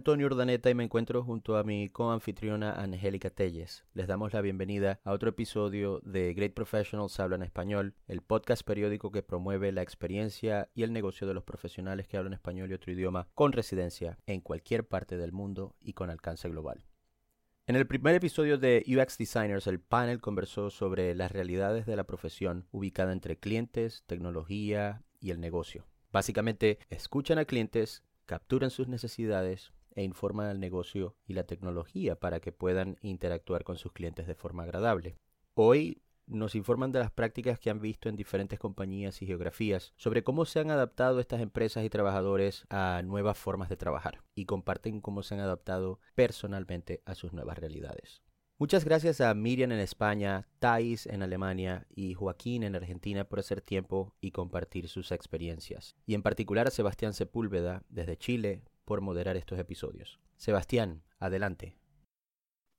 Antonio Urdaneta y me encuentro junto a mi coanfitriona Angélica Telles. Les damos la bienvenida a otro episodio de Great Professionals Hablan Español, el podcast periódico que promueve la experiencia y el negocio de los profesionales que hablan español y otro idioma con residencia en cualquier parte del mundo y con alcance global. En el primer episodio de UX Designers, el panel conversó sobre las realidades de la profesión ubicada entre clientes, tecnología y el negocio. Básicamente, escuchan a clientes, capturan sus necesidades e informan al negocio y la tecnología para que puedan interactuar con sus clientes de forma agradable. Hoy nos informan de las prácticas que han visto en diferentes compañías y geografías sobre cómo se han adaptado estas empresas y trabajadores a nuevas formas de trabajar y comparten cómo se han adaptado personalmente a sus nuevas realidades. Muchas gracias a Miriam en España, Thais en Alemania y Joaquín en Argentina por hacer tiempo y compartir sus experiencias. Y en particular a Sebastián Sepúlveda desde Chile por moderar estos episodios. Sebastián, adelante.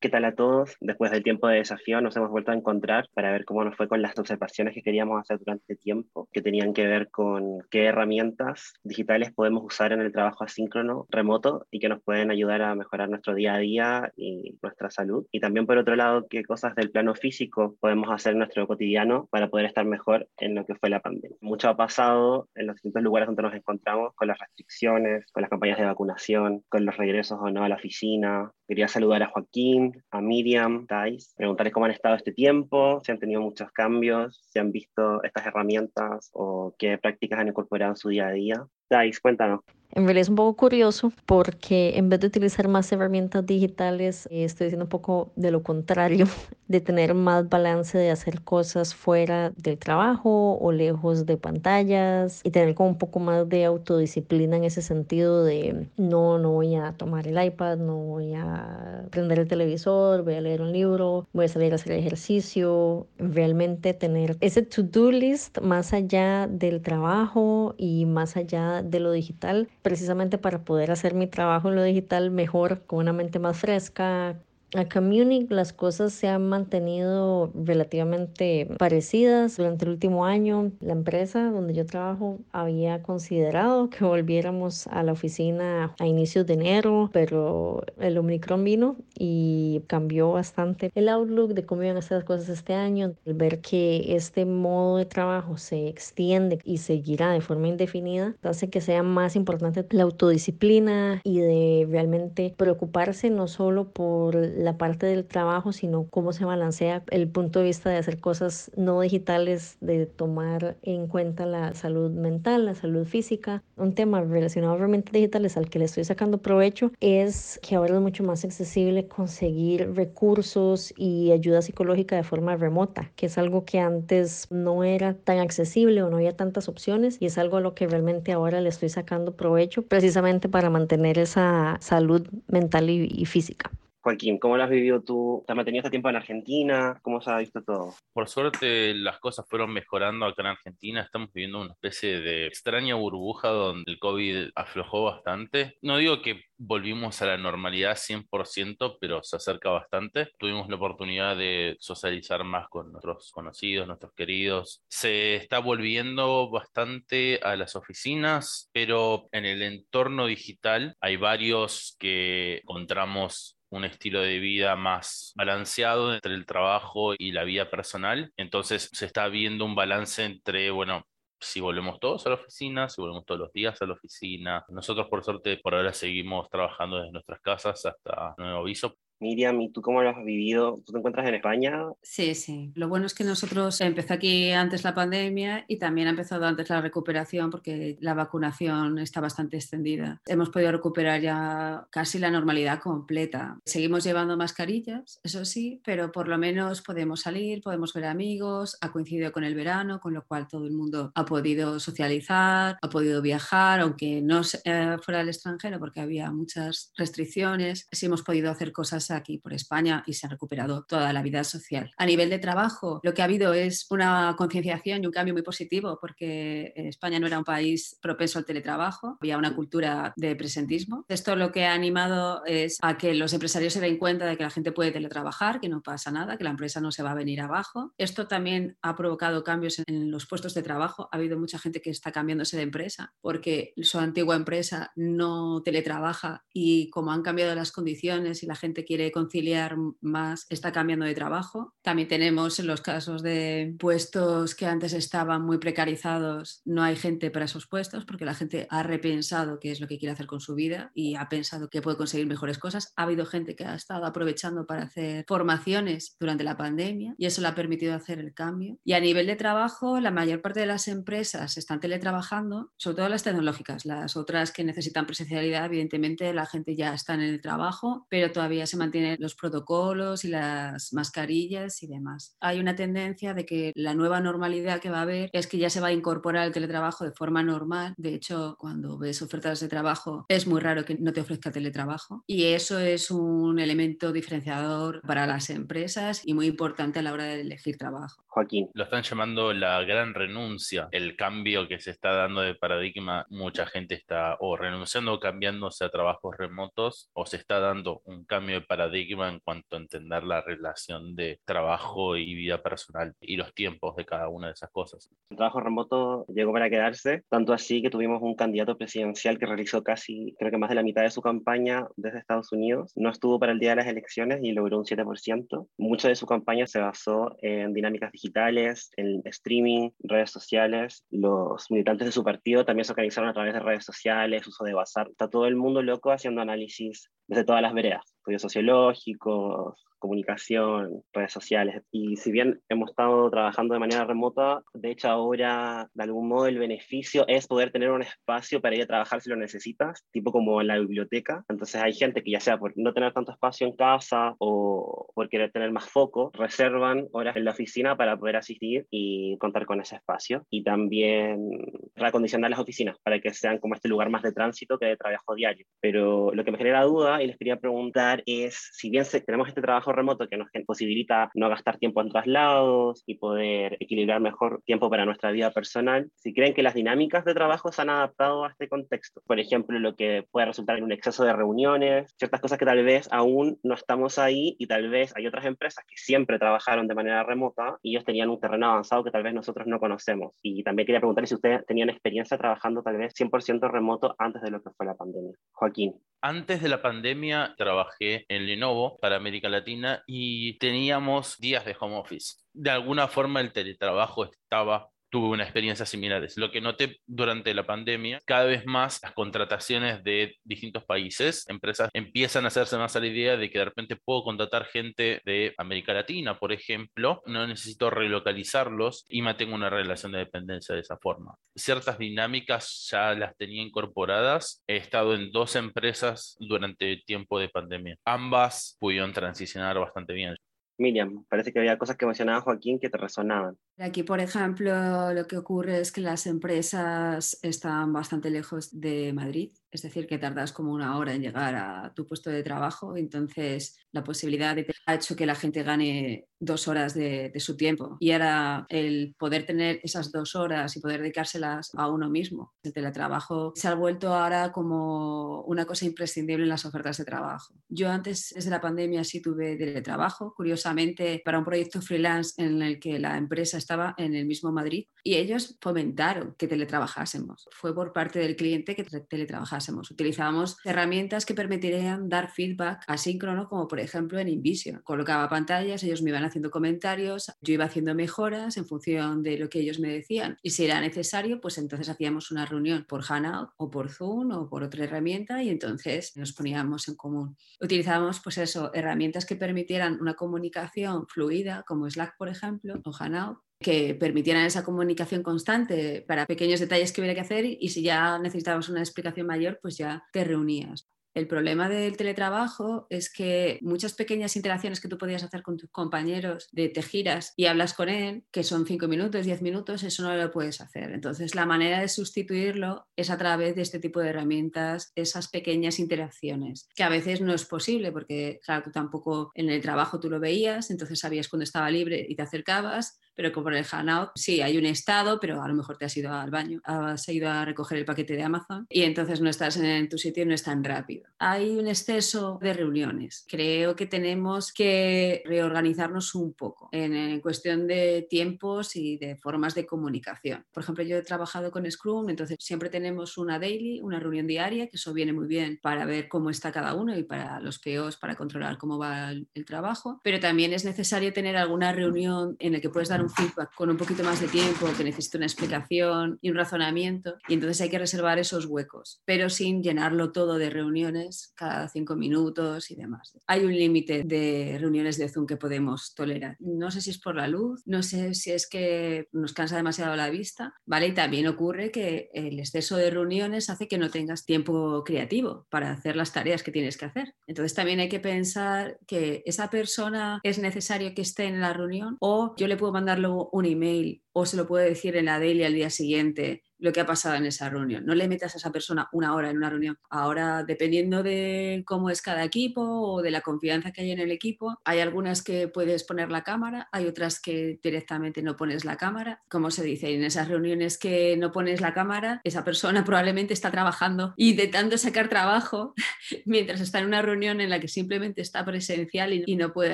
¿Qué tal a todos? Después del tiempo de desafío nos hemos vuelto a encontrar para ver cómo nos fue con las observaciones que queríamos hacer durante tiempo, que tenían que ver con qué herramientas digitales podemos usar en el trabajo asíncrono remoto y que nos pueden ayudar a mejorar nuestro día a día y nuestra salud. Y también por otro lado, qué cosas del plano físico podemos hacer en nuestro cotidiano para poder estar mejor en lo que fue la pandemia. Mucho ha pasado en los distintos lugares donde nos encontramos con las restricciones, con las campañas de vacunación, con los regresos o no a la oficina. Quería saludar a Joaquín, a Miriam, Thais, preguntarles cómo han estado este tiempo, si han tenido muchos cambios, si han visto estas herramientas o qué prácticas han incorporado en su día a día. Thais, cuéntanos. En realidad es un poco curioso porque en vez de utilizar más herramientas digitales, eh, estoy diciendo un poco de lo contrario, de tener más balance de hacer cosas fuera del trabajo o lejos de pantallas y tener como un poco más de autodisciplina en ese sentido de no, no voy a tomar el iPad, no voy a prender el televisor, voy a leer un libro, voy a salir a hacer ejercicio, realmente tener ese to-do list más allá del trabajo y más allá de lo digital precisamente para poder hacer mi trabajo en lo digital mejor, con una mente más fresca, Acá en Múnich las cosas se han mantenido relativamente parecidas. Durante el último año, la empresa donde yo trabajo había considerado que volviéramos a la oficina a inicios de enero, pero el Omicron vino y cambió bastante el outlook de cómo iban a hacer las cosas este año. El ver que este modo de trabajo se extiende y seguirá de forma indefinida hace que sea más importante la autodisciplina y de realmente preocuparse no solo por la parte del trabajo, sino cómo se balancea el punto de vista de hacer cosas no digitales, de tomar en cuenta la salud mental, la salud física. Un tema relacionado a herramientas digitales al que le estoy sacando provecho es que ahora es mucho más accesible conseguir recursos y ayuda psicológica de forma remota, que es algo que antes no era tan accesible o no había tantas opciones y es algo a lo que realmente ahora le estoy sacando provecho precisamente para mantener esa salud mental y, y física. Joaquín, ¿cómo lo has vivido tú? ¿Te has mantenido este tiempo en Argentina? ¿Cómo se ha visto todo? Por suerte las cosas fueron mejorando acá en Argentina. Estamos viviendo una especie de extraña burbuja donde el COVID aflojó bastante. No digo que volvimos a la normalidad 100%, pero se acerca bastante. Tuvimos la oportunidad de socializar más con nuestros conocidos, nuestros queridos. Se está volviendo bastante a las oficinas, pero en el entorno digital hay varios que encontramos un estilo de vida más balanceado entre el trabajo y la vida personal. Entonces se está viendo un balance entre, bueno, si volvemos todos a la oficina, si volvemos todos los días a la oficina. Nosotros, por suerte, por ahora seguimos trabajando desde nuestras casas hasta nuevo aviso, Miriam, ¿y tú cómo lo has vivido? ¿Tú te encuentras en España? Sí, sí. Lo bueno es que nosotros empezó aquí antes la pandemia y también ha empezado antes la recuperación porque la vacunación está bastante extendida. Hemos podido recuperar ya casi la normalidad completa. Seguimos llevando mascarillas, eso sí, pero por lo menos podemos salir, podemos ver amigos, ha coincidido con el verano, con lo cual todo el mundo ha podido socializar, ha podido viajar, aunque no fuera del extranjero porque había muchas restricciones. Sí hemos podido hacer cosas aquí por España y se ha recuperado toda la vida social. A nivel de trabajo, lo que ha habido es una concienciación y un cambio muy positivo porque España no era un país propenso al teletrabajo, había una cultura de presentismo. Esto lo que ha animado es a que los empresarios se den cuenta de que la gente puede teletrabajar, que no pasa nada, que la empresa no se va a venir abajo. Esto también ha provocado cambios en los puestos de trabajo. Ha habido mucha gente que está cambiándose de empresa porque su antigua empresa no teletrabaja y como han cambiado las condiciones y la gente quiere conciliar más, está cambiando de trabajo. También tenemos en los casos de puestos que antes estaban muy precarizados, no hay gente para esos puestos porque la gente ha repensado qué es lo que quiere hacer con su vida y ha pensado que puede conseguir mejores cosas. Ha habido gente que ha estado aprovechando para hacer formaciones durante la pandemia y eso le ha permitido hacer el cambio. Y a nivel de trabajo, la mayor parte de las empresas están teletrabajando, sobre todo las tecnológicas. Las otras que necesitan presencialidad, evidentemente la gente ya está en el trabajo, pero todavía se mantienen los protocolos y las mascarillas y demás. Hay una tendencia de que la nueva normalidad que va a haber es que ya se va a incorporar el teletrabajo de forma normal. De hecho, cuando ves ofertas de trabajo, es muy raro que no te ofrezca teletrabajo. Y eso es un elemento diferenciador para las empresas y muy importante a la hora de elegir trabajo. Joaquín. Lo están llamando la gran renuncia, el cambio que se está dando de paradigma. Mucha gente está o renunciando o cambiándose a trabajos remotos o se está dando un cambio de paradigma en cuanto a entender la relación de trabajo y vida personal y los tiempos de cada una de esas cosas. El trabajo remoto llegó para quedarse, tanto así que tuvimos un candidato presidencial que realizó casi, creo que más de la mitad de su campaña desde Estados Unidos. No estuvo para el día de las elecciones y logró un 7%. Mucha de su campaña se basó en dinámicas digitales, en streaming, redes sociales. Los militantes de su partido también se organizaron a través de redes sociales, uso de WhatsApp. Está todo el mundo loco haciendo análisis desde todas las veredas, estudios sociológicos, comunicación, redes sociales. Y si bien hemos estado trabajando de manera remota, de hecho ahora de algún modo el beneficio es poder tener un espacio para ir a trabajar si lo necesitas, tipo como en la biblioteca. Entonces hay gente que ya sea por no tener tanto espacio en casa o por querer tener más foco, reservan horas en la oficina para poder asistir y contar con ese espacio. Y también reacondicionar las oficinas para que sean como este lugar más de tránsito que de trabajo diario. Pero lo que me genera duda y les quería preguntar es, si bien tenemos este trabajo remoto que nos posibilita no gastar tiempo en traslados y poder equilibrar mejor tiempo para nuestra vida personal, si creen que las dinámicas de trabajo se han adaptado a este contexto. Por ejemplo, lo que puede resultar en un exceso de reuniones, ciertas cosas que tal vez aún no estamos ahí y tal vez hay otras empresas que siempre trabajaron de manera remota y ellos tenían un terreno avanzado que tal vez nosotros no conocemos. Y también quería preguntarles si ustedes tenían experiencia trabajando tal vez 100% remoto antes de lo que fue la pandemia. Joaquín. Antes de la pandemia trabajé en Lenovo para América Latina y teníamos días de home office. De alguna forma el teletrabajo estaba tuve una experiencia similares. Lo que noté durante la pandemia, cada vez más las contrataciones de distintos países, empresas empiezan a hacerse más a la idea de que de repente puedo contratar gente de América Latina, por ejemplo, no necesito relocalizarlos y mantengo una relación de dependencia de esa forma. Ciertas dinámicas ya las tenía incorporadas. He estado en dos empresas durante el tiempo de pandemia. Ambas pudieron transicionar bastante bien. Miriam, parece que había cosas que mencionaba Joaquín que te resonaban. Aquí, por ejemplo, lo que ocurre es que las empresas están bastante lejos de Madrid, es decir, que tardas como una hora en llegar a tu puesto de trabajo, entonces la posibilidad de ha hecho que la gente gane dos horas de, su tiempo y ahora el poder tener esas dos horas y poder dedicárselas a uno mismo. El teletrabajo se ha vuelto ahora como una cosa imprescindible en las ofertas de trabajo. Yo antes, desde la pandemia, sí tuve teletrabajo, curiosamente, para un proyecto freelance en el que la empresa está estaba en el mismo Madrid y ellos fomentaron que teletrabajásemos. Fue por parte del cliente que teletrabajásemos. Utilizábamos herramientas que permitirían dar feedback asíncrono, como por ejemplo en Invision. Colocaba pantallas, ellos me iban haciendo comentarios, yo iba haciendo mejoras en función de lo que ellos me decían. Y si era necesario, pues entonces hacíamos una reunión por Hangout o por Zoom o por otra herramienta y entonces nos poníamos en común. Utilizábamos pues eso, herramientas que permitieran una comunicación fluida, como Slack, por ejemplo, o Hangout, que permitieran esa comunicación constante para pequeños detalles que hubiera que hacer y si ya necesitabas una explicación mayor, pues ya te reunías. El problema del teletrabajo es que muchas pequeñas interacciones que tú podías hacer con tus compañeros de te giras y hablas con él, que son cinco minutos, diez minutos, eso no lo puedes hacer. Entonces, la manera de sustituirlo es a través de este tipo de herramientas, esas pequeñas interacciones, que a veces no es posible porque, claro, tú tampoco en el trabajo tú lo veías, entonces sabías cuando estaba libre y te acercabas, pero como en el Hangout, sí, hay un estado, pero a lo mejor te has ido al baño, has ido a recoger el paquete de Amazon y entonces no estás en tu sitio y no es tan rápido. Hay un exceso de reuniones. Creo que tenemos que reorganizarnos un poco en, cuestión de tiempos y de formas de comunicación. Por ejemplo, yo he trabajado con Scrum, entonces siempre tenemos una daily, una reunión diaria, que eso viene muy bien para ver cómo está cada uno y para los POs, para controlar cómo va el, el trabajo, pero también es necesario tener alguna reunión en la que puedes dar un feedback con un poquito más de tiempo, que necesita una explicación y un razonamiento, y entonces hay que reservar esos huecos, pero sin llenarlo todo de reuniones cada cinco minutos y demás. Hay un límite de reuniones de Zoom que podemos tolerar. No sé si es por la luz, no sé si es que nos cansa demasiado la vista, ¿vale? Y también ocurre que el exceso de reuniones hace que no tengas tiempo creativo para hacer las tareas que tienes que hacer. Entonces también hay que pensar que esa persona es necesario que esté en la reunión o yo le puedo mandar un email o se lo puede decir en la daily al día siguiente lo que ha pasado en esa reunión. No le metas a esa persona una hora en una reunión. Ahora, dependiendo de cómo es cada equipo o de la confianza que hay en el equipo, hay algunas que puedes poner la cámara, hay otras que directamente no pones la cámara. Como se dice, en esas reuniones que no pones la cámara, esa persona probablemente está trabajando, intentando sacar trabajo, mientras está en una reunión en la que simplemente está presencial y, y no puede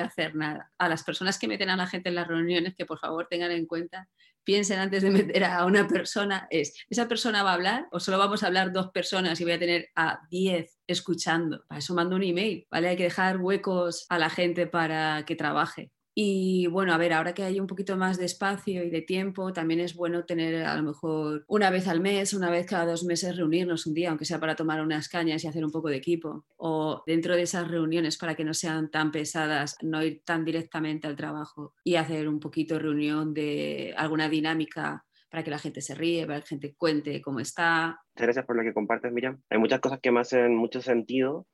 hacer nada. A las personas que meten a la gente en las reuniones, que por favor tengan en cuenta piensen antes de meter a una persona es, ¿esa persona va a hablar o solo vamos a hablar dos personas y voy a tener a diez escuchando? Para eso mando un email, ¿vale? Hay que dejar huecos a la gente para que trabaje. Y bueno, a ver, ahora que hay un poquito más de espacio y de tiempo, también es bueno tener a lo mejor una vez al mes, una vez cada dos meses reunirnos un día, aunque sea para tomar unas cañas y hacer un poco de equipo. O dentro de esas reuniones, para que no sean tan pesadas, no ir tan directamente al trabajo y hacer un poquito de reunión de alguna dinámica para que la gente se ríe, para que la gente cuente cómo está. Muchas gracias por lo que compartes, Miriam. Hay muchas cosas que me hacen mucho sentido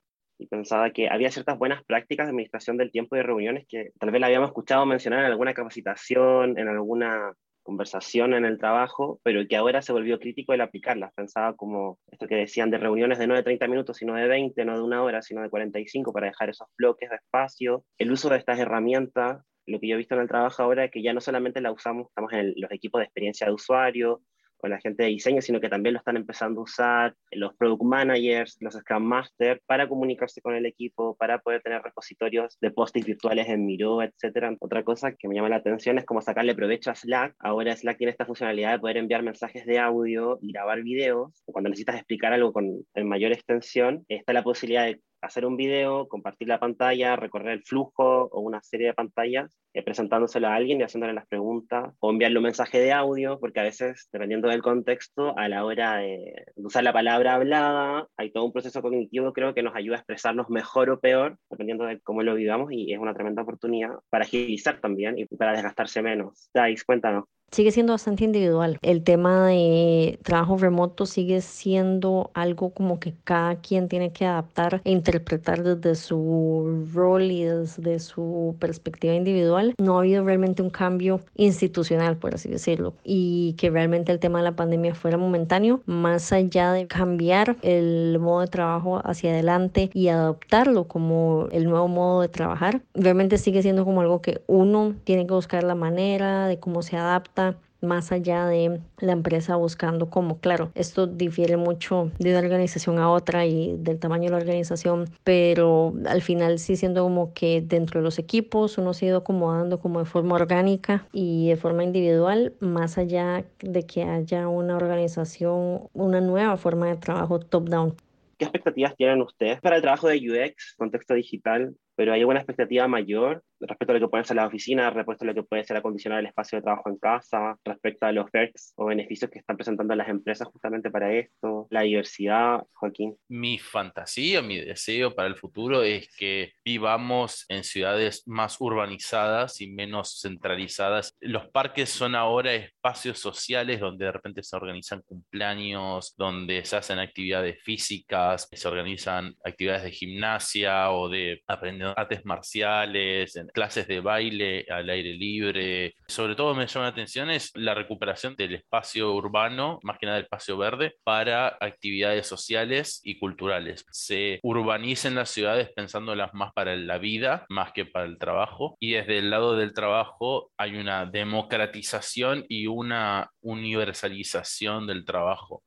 y pensaba que había ciertas buenas prácticas de administración del tiempo de reuniones que tal vez la habíamos escuchado mencionar en alguna capacitación, en alguna conversación en el trabajo, pero que ahora se volvió crítico el aplicarlas. Pensaba como esto que decían de reuniones de no de 30 minutos, sino de 20, no de una hora, sino de 45 para dejar esos bloques de espacio. El uso de estas herramientas, lo que yo he visto en el trabajo ahora es que ya no solamente la usamos, estamos en los equipos de experiencia de usuario, con la gente de diseño, sino que también lo están empezando a usar los product managers, los Scrum Masters, para comunicarse con el equipo, para poder tener repositorios de post virtuales en Miro, etc. Otra cosa que me llama la atención es cómo sacarle provecho a Slack. Ahora Slack tiene esta funcionalidad de poder enviar mensajes de audio y grabar videos. Cuando necesitas explicar algo con en mayor extensión, está la posibilidad de hacer un video, compartir la pantalla, recorrer el flujo o una serie de pantallas, eh, presentándoselo a alguien y haciéndole las preguntas, o enviarle un mensaje de audio, porque a veces, dependiendo del contexto, a la hora de usar la palabra hablada, hay todo un proceso cognitivo, creo, que nos ayuda a expresarnos mejor o peor, dependiendo de cómo lo vivamos, y es una tremenda oportunidad para agilizar también y para desgastarse menos. Dais, cuéntanos sigue siendo bastante individual. El tema de trabajo remoto sigue siendo algo como que cada quien tiene que adaptar e interpretar desde su rol y desde su perspectiva individual. No ha habido realmente un cambio institucional, por así decirlo, y que realmente el tema de la pandemia fuera momentáneo, más allá de cambiar el modo de trabajo hacia adelante y adoptarlo como el nuevo modo de trabajar, realmente sigue siendo como algo que uno tiene que buscar la manera de cómo se adapta más allá de la empresa buscando cómo. Claro, esto difiere mucho de una organización a otra y del tamaño de la organización, pero al final sí siendo como que dentro de los equipos uno se ha ido acomodando como de forma orgánica y de forma individual, más allá de que haya una organización, una nueva forma de trabajo top-down. ¿Qué expectativas tienen ustedes para el trabajo de UX, contexto digital? Pero hay una expectativa mayor respecto a lo que pueden ser las oficinas, respecto a lo que puede ser acondicionar el espacio de trabajo en casa, respecto a los perks o beneficios que están presentando las empresas justamente para esto, la diversidad, Joaquín. Mi fantasía, mi deseo para el futuro es que vivamos en ciudades más urbanizadas y menos centralizadas. Los parques son ahora espacios sociales donde de repente se organizan cumpleaños, donde se hacen actividades físicas, se organizan actividades de gimnasia o de aprender artes marciales, clases de baile al aire libre. Sobre todo me llama la atención es la recuperación del espacio urbano, más que nada del espacio verde, para actividades sociales y culturales. Se urbanicen las ciudades pensándolas más para la vida, más que para el trabajo. Y desde el lado del trabajo hay una democratización y una universalización del trabajo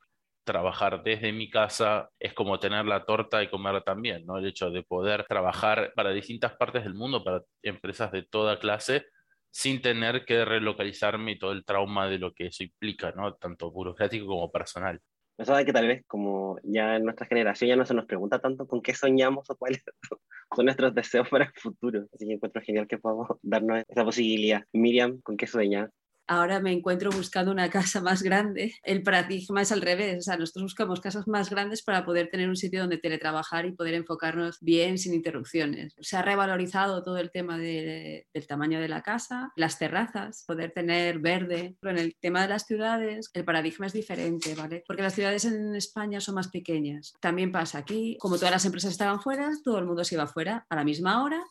trabajar desde mi casa es como tener la torta y comerla también, ¿no? El hecho de poder trabajar para distintas partes del mundo, para empresas de toda clase, sin tener que relocalizarme y todo el trauma de lo que eso implica, ¿no? Tanto burocrático como personal. De que tal vez como ya en nuestra generación ya no se nos pregunta tanto con qué soñamos o cuáles son nuestros deseos para el futuro. Así que encuentro genial que podamos darnos esa posibilidad. Miriam, ¿con qué sueñas? Ahora me encuentro buscando una casa más grande. El paradigma es al revés, o sea, nosotros buscamos casas más grandes para poder tener un sitio donde teletrabajar y poder enfocarnos bien sin interrupciones. Se ha revalorizado todo el tema del tamaño de la casa, las terrazas, poder tener verde. Pero en el tema de las ciudades, el paradigma es diferente, ¿vale? Porque las ciudades en España son más pequeñas. También pasa aquí, como todas las empresas estaban fuera, todo el mundo se iba fuera a la misma hora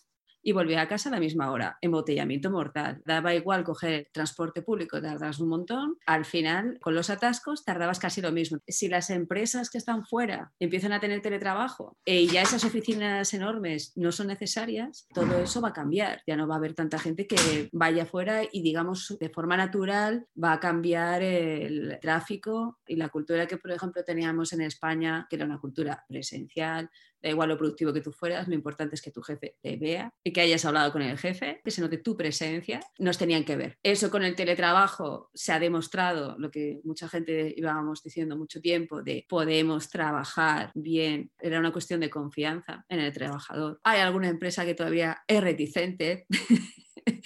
y volví a casa a la misma hora. Embotellamiento mortal. Daba igual coger transporte público, tardas un montón. Al final, con los atascos, tardabas casi lo mismo. Si las empresas que están fuera empiezan a tener teletrabajo y ya esas oficinas enormes no son necesarias, todo eso va a cambiar. Ya no va a haber tanta gente que vaya fuera y, digamos, de forma natural va a cambiar el tráfico y la cultura que, por ejemplo, teníamos en España, que era una cultura presencial, da igual lo productivo que tú fueras, lo importante es que tu jefe te vea y que hayas hablado con el jefe, que se note tu presencia, nos tenían que ver. Eso con el teletrabajo se ha demostrado, lo que mucha gente íbamos diciendo mucho tiempo, de podemos trabajar bien, era una cuestión de confianza en el trabajador. Hay alguna empresa que todavía es reticente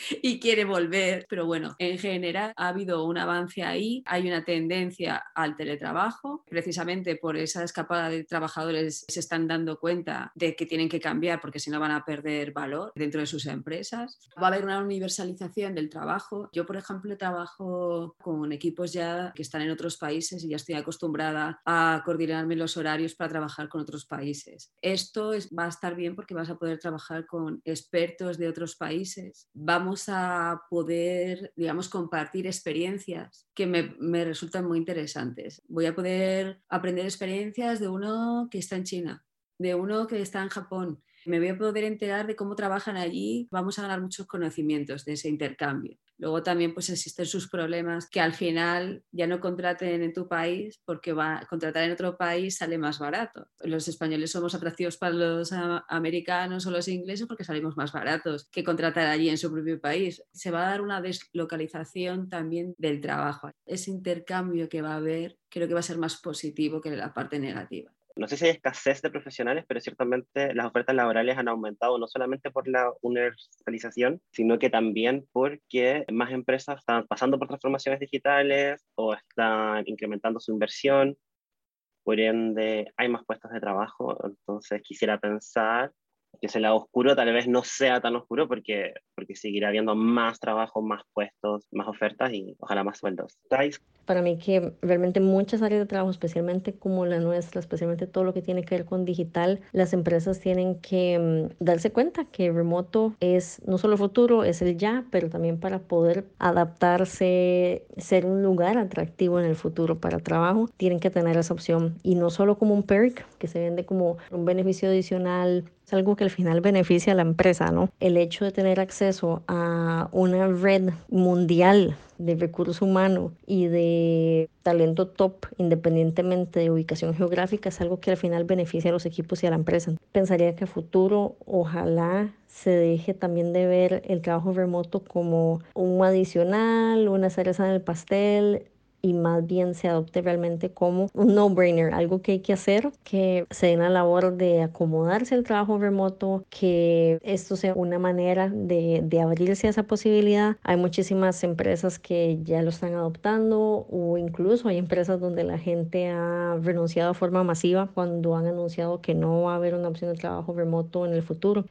y quiere volver. Pero bueno, en general ha habido un avance ahí, hay una tendencia al teletrabajo. Precisamente por esa escapada de trabajadores se están dando cuenta de que tienen que cambiar porque si no van a perder valor dentro de sus empresas. Va a haber una universalización del trabajo. Yo, por ejemplo, trabajo con equipos ya que están en otros países y ya estoy acostumbrada a coordinarme los horarios para trabajar con otros países. Esto va a estar bien porque vas a poder trabajar con expertos de otros países vamos a poder, digamos, compartir experiencias que me, me, resultan muy interesantes. Voy a poder aprender experiencias de uno que está en China, de uno que está en Japón. Me voy a poder enterar de cómo trabajan allí. Vamos a ganar muchos conocimientos de ese intercambio. Luego también pues existen sus problemas que al final ya no contraten en tu país porque va, contratar en otro país sale más barato. Los españoles somos atractivos para los americanos o los ingleses porque salimos más baratos que contratar allí en su propio país. Se va a dar una deslocalización también del trabajo. Ese intercambio que va a haber creo que va a ser más positivo que la parte negativa no sé si hay escasez de profesionales, pero ciertamente las ofertas laborales han aumentado no solamente por la universalización, sino que también porque más empresas están pasando por transformaciones digitales o están incrementando su inversión. Por ende, hay más puestos de trabajo. Entonces, quisiera pensar que ese lado oscuro tal vez no sea tan oscuro porque, porque seguirá habiendo más trabajo, más puestos, más ofertas y ojalá más sueldos. Para mí que realmente muchas áreas de trabajo, especialmente como la nuestra, especialmente todo lo que tiene que ver con digital, las empresas tienen que mm, darse cuenta que remoto es no solo futuro, es el ya, pero también para poder adaptarse, ser un lugar atractivo en el futuro para trabajo, tienen que tener esa opción y no solo como un perk que se vende como un beneficio adicional es algo que al final beneficia a la empresa, ¿no? El hecho de tener acceso a una red mundial de recursos humanos y de talento top, independientemente de ubicación geográfica, es algo que al final beneficia a los equipos y a la empresa. Pensaría que a futuro, ojalá se deje también de ver el trabajo remoto como un adicional, una cereza en el pastel y más bien se adopte realmente como un no-brainer, algo que hay que hacer, que se den la labor de acomodarse al trabajo remoto, que esto sea una manera de, de abrirse a esa posibilidad. Hay muchísimas empresas que ya lo están adoptando o incluso hay empresas donde la gente ha renunciado de forma masiva cuando han anunciado que no va a haber una opción de trabajo remoto en el futuro.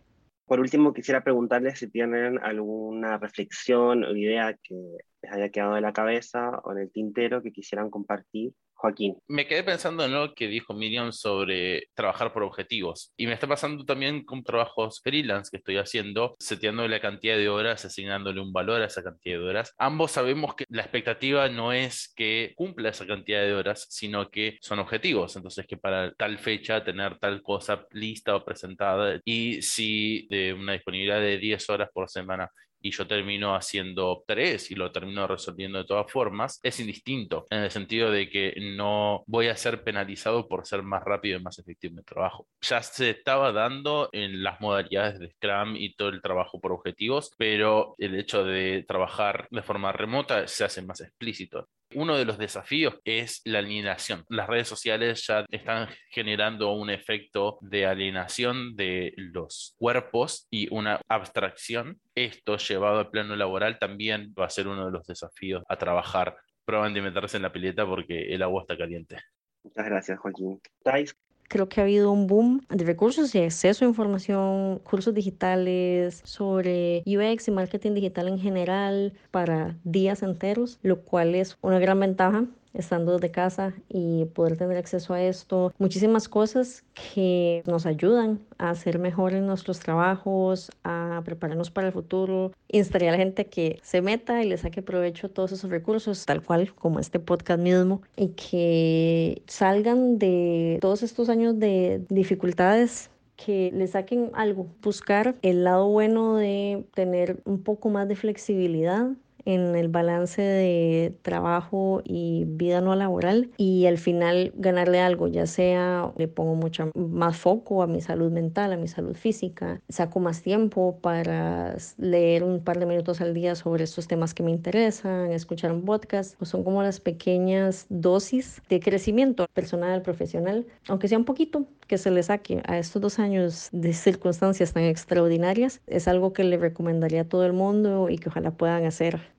Por último, quisiera preguntarles si tienen alguna reflexión o idea que les haya quedado en la cabeza o en el tintero que quisieran compartir Joaquín. Me quedé pensando en lo que dijo Miriam sobre trabajar por objetivos. Y me está pasando también con trabajos freelance que estoy haciendo, seteando la cantidad de horas, asignándole un valor a esa cantidad de horas. Ambos sabemos que la expectativa no es que cumpla esa cantidad de horas, sino que son objetivos. Entonces, que para tal fecha tener tal cosa lista o presentada. Y si de una disponibilidad de 10 horas por semana y yo termino haciendo tres y lo termino resolviendo de todas formas, es indistinto, en el sentido de que no voy a ser penalizado por ser más rápido y más efectivo en mi trabajo. Ya se estaba dando en las modalidades de Scrum y todo el trabajo por objetivos, pero el hecho de trabajar de forma remota se hace más explícito. Uno de los desafíos es la alienación. Las redes sociales ya están generando un efecto de alienación de los cuerpos y una abstracción. Esto llevado al plano laboral también va a ser uno de los desafíos a trabajar. Prueben de meterse en la pileta porque el agua está caliente. Muchas gracias, Joaquín creo que ha habido un boom de recursos y acceso a información, cursos digitales sobre UX y marketing digital en general para días enteros, lo cual es una gran ventaja estando desde casa y poder tener acceso a esto. Muchísimas cosas que nos ayudan a hacer mejor en nuestros trabajos, a prepararnos para el futuro. Instaría a la gente que se meta y le saque provecho a todos esos recursos, tal cual como este podcast mismo, y que salgan de todos estos años de dificultades que le saquen algo, buscar el lado bueno de tener un poco más de flexibilidad en el balance de trabajo y vida no laboral y al final ganarle algo, ya sea le pongo mucho más foco a mi salud mental, a mi salud física, saco más tiempo para leer un par de minutos al día sobre estos temas que me interesan, escuchar un podcast, pues son como las pequeñas dosis de crecimiento personal, profesional, aunque sea un poquito que se le saque a estos dos años de circunstancias tan extraordinarias, es algo que le recomendaría a todo el mundo y que ojalá puedan hacer.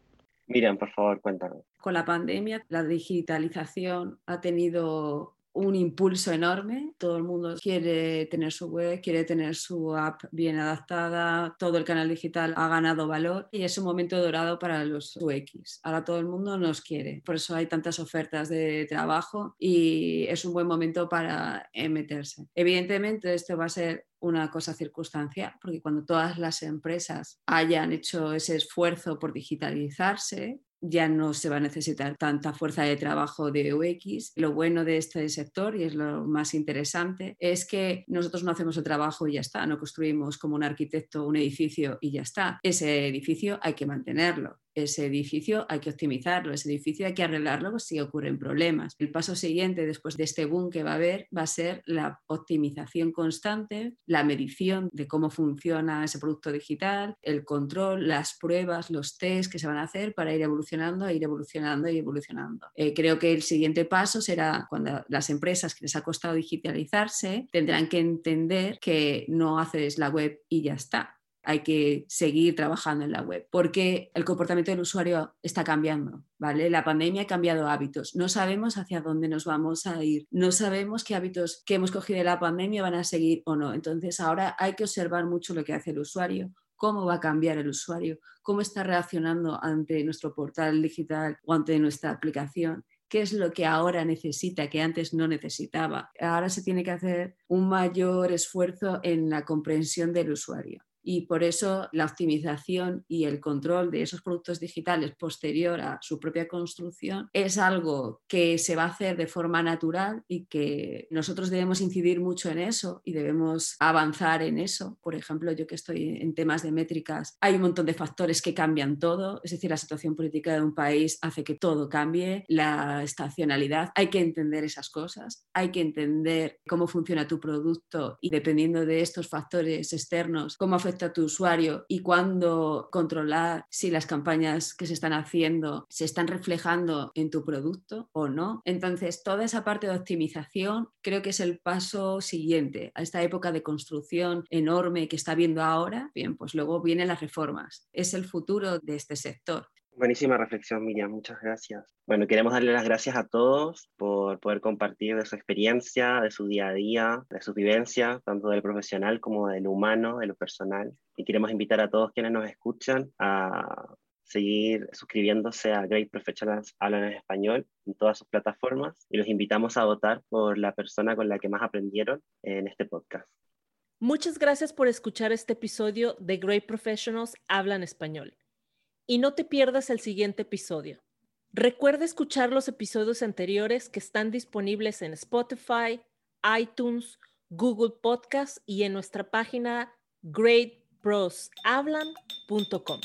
Miriam, por favor, cuéntanos. Con la pandemia, la digitalización ha tenido un impulso enorme. Todo el mundo quiere tener su web, quiere tener su app bien adaptada, todo el canal digital ha ganado valor y es un momento dorado para los UX. Ahora todo el mundo nos quiere, por eso hay tantas ofertas de trabajo y es un buen momento para meterse. Evidentemente esto va a ser una cosa circunstancial, porque cuando todas las empresas hayan hecho ese esfuerzo por digitalizarse, ya no se va a necesitar tanta fuerza de trabajo de UX. Lo bueno de este sector, y es lo más interesante, es que nosotros no hacemos el trabajo y ya está, no construimos como un arquitecto un edificio y ya está. Ese edificio hay que mantenerlo ese edificio hay que optimizarlo, ese edificio hay que arreglarlo si ocurren problemas. El paso siguiente después de este boom que va a haber va a ser la optimización constante, la medición de cómo funciona ese producto digital, el control, las pruebas, los test que se van a hacer para ir evolucionando, ir evolucionando y evolucionando. Eh, creo que el siguiente paso será cuando las empresas que les ha costado digitalizarse tendrán que entender que no haces la web y ya está hay que seguir trabajando en la web, porque el comportamiento del usuario está cambiando, ¿vale? La pandemia ha cambiado hábitos, no sabemos hacia dónde nos vamos a ir, no sabemos qué hábitos que hemos cogido de la pandemia van a seguir o no. Entonces ahora hay que observar mucho lo que hace el usuario, cómo va a cambiar el usuario, cómo está reaccionando ante nuestro portal digital o ante nuestra aplicación qué es lo que ahora necesita, que antes no necesitaba. Ahora se tiene que hacer un mayor esfuerzo en la comprensión del usuario y por eso la optimización y el control de esos productos digitales posterior a su propia construcción es algo que se va a hacer de forma natural y que nosotros debemos incidir mucho en eso y debemos avanzar en eso. Por ejemplo, yo que estoy en temas de métricas, hay un montón de factores que cambian todo, es decir, la situación política de un país hace que todo cambie, la estacionalidad, hay que entender esas cosas, hay que entender cómo funciona tu producto y dependiendo de estos factores externos, cómo afecta afecta a tu usuario y cuándo controlar si las campañas que se están haciendo se están reflejando en tu producto o no. Entonces, toda esa parte de optimización creo que es el paso siguiente a esta época de construcción enorme que está viendo ahora. Bien, pues luego vienen las reformas. Es el futuro de este sector. Buenísima reflexión, Miriam, muchas gracias. Bueno, queremos darle las gracias a todos por poder compartir de su experiencia, de su día a día, de su vivencia, tanto del profesional como del humano, de lo personal. Y queremos invitar a todos quienes nos escuchan a seguir suscribiéndose a Great Professionals Hablan en Español en todas sus plataformas y los invitamos a votar por la persona con la que más aprendieron en este podcast. Muchas gracias por escuchar este episodio de Great Professionals Hablan Español y no te pierdas el siguiente episodio. Recuerda escuchar los episodios anteriores que están disponibles en Spotify, iTunes, Google Podcast y en nuestra página greatproshablan.com.